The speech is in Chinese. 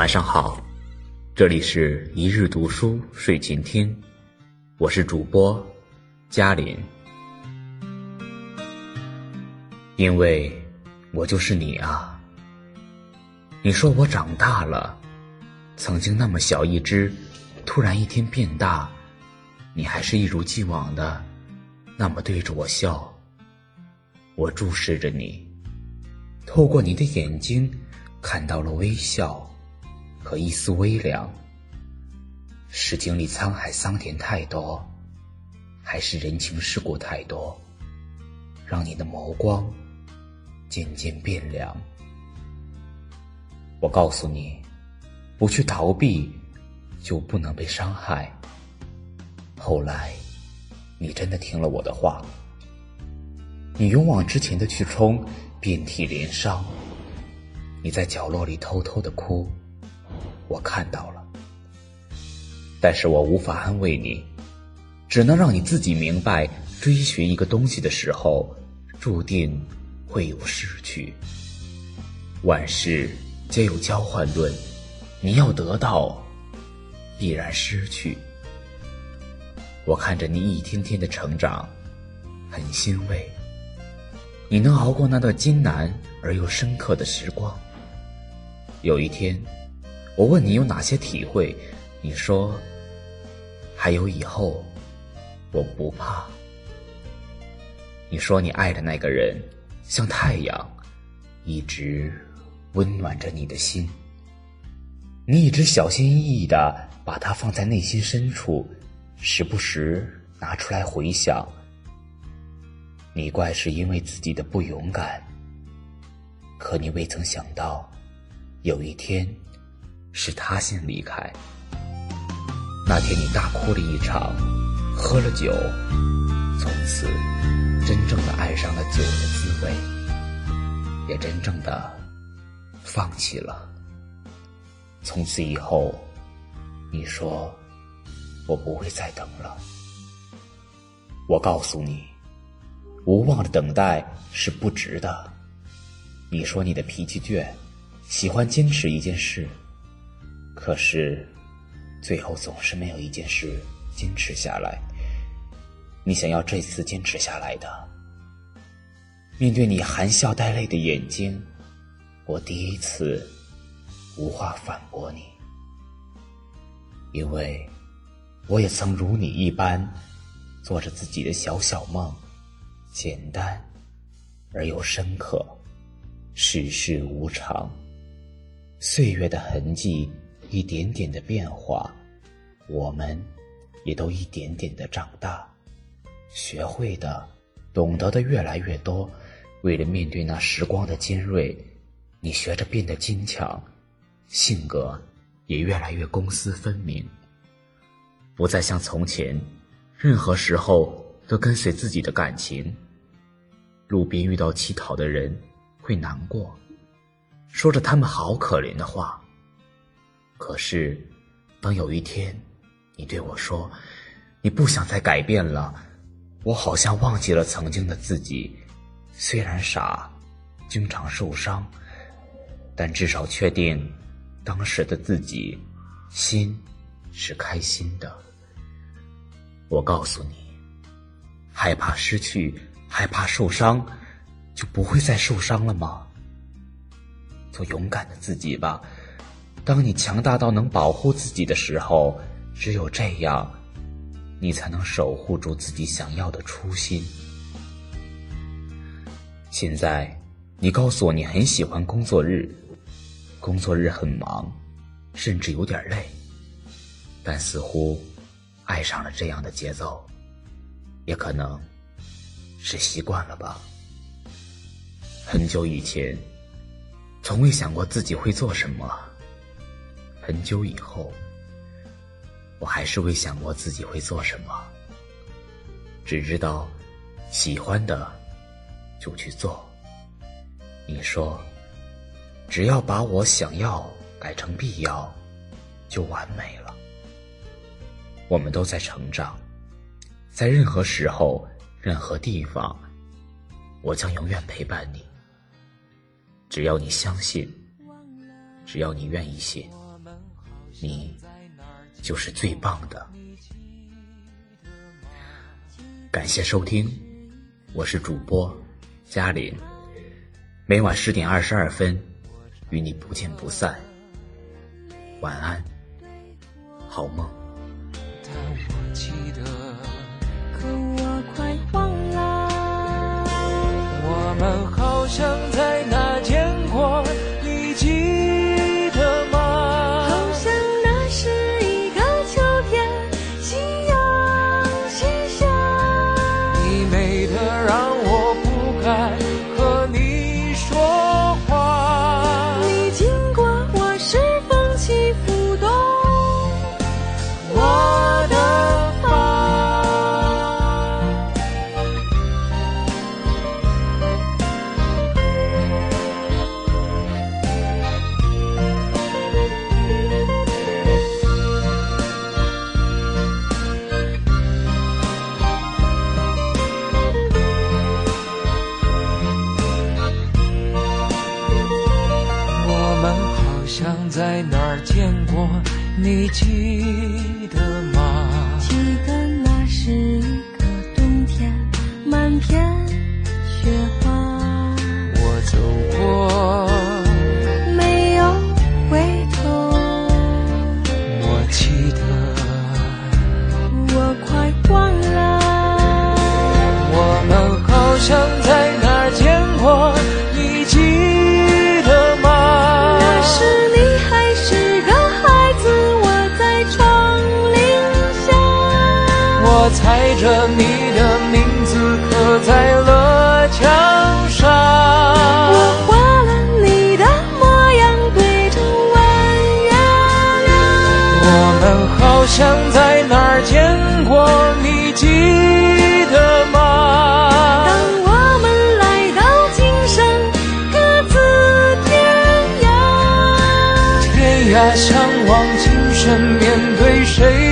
晚上好，这里是一日读书睡前听，我是主播嘉林。因为我就是你啊！你说我长大了，曾经那么小一只，突然一天变大，你还是一如既往的那么对着我笑。我注视着你，透过你的眼睛看到了微笑和一丝微凉。是经历沧海桑田太多，还是人情世故太多，让你的眸光？渐渐变凉。我告诉你，不去逃避，就不能被伤害。后来，你真的听了我的话，你勇往直前的去冲，遍体鳞伤。你在角落里偷偷的哭，我看到了，但是我无法安慰你，只能让你自己明白，追寻一个东西的时候，注定。会有失去，万事皆有交换论。你要得到，必然失去。我看着你一天天的成长，很欣慰。你能熬过那段艰难而又深刻的时光。有一天，我问你有哪些体会，你说还有以后，我不怕。你说你爱的那个人。像太阳，一直温暖着你的心。你一直小心翼翼的把它放在内心深处，时不时拿出来回想。你怪是因为自己的不勇敢，可你未曾想到，有一天是他先离开。那天你大哭了一场，喝了酒，从此。真正的爱上了酒的滋味，也真正的放弃了。从此以后，你说我不会再等了。我告诉你，无望的等待是不值的。你说你的脾气倔，喜欢坚持一件事，可是最后总是没有一件事坚持下来。你想要这次坚持下来的，面对你含笑带泪的眼睛，我第一次无话反驳你，因为我也曾如你一般，做着自己的小小梦，简单而又深刻。世事无常，岁月的痕迹一点点的变化，我们也都一点点的长大。学会的、懂得的越来越多，为了面对那时光的尖锐，你学着变得坚强，性格也越来越公私分明，不再像从前，任何时候都跟随自己的感情。路边遇到乞讨的人，会难过，说着他们好可怜的话。可是，当有一天，你对我说，你不想再改变了。我好像忘记了曾经的自己，虽然傻，经常受伤，但至少确定，当时的自己心是开心的。我告诉你，害怕失去，害怕受伤，就不会再受伤了吗？做勇敢的自己吧。当你强大到能保护自己的时候，只有这样。你才能守护住自己想要的初心。现在，你告诉我你很喜欢工作日，工作日很忙，甚至有点累，但似乎爱上了这样的节奏，也可能是习惯了吧。很久以前，从未想过自己会做什么，很久以后。我还是未想过自己会做什么，只知道喜欢的就去做。你说，只要把我想要改成必要，就完美了。我们都在成长，在任何时候、任何地方，我将永远陪伴你。只要你相信，只要你愿意信。你就是最棒的。感谢收听，我是主播嘉林，每晚十点二十二分与你不见不散。晚安，好梦。我，们好像在哪见过，你记想在哪儿见过，你记得吗？我踩着你的名字刻在了墙上。我画了你的模样，对着弯月亮。我们好像在哪儿见过，你记得吗？当我们来到今生，各自天涯。天涯相望，今生面对谁？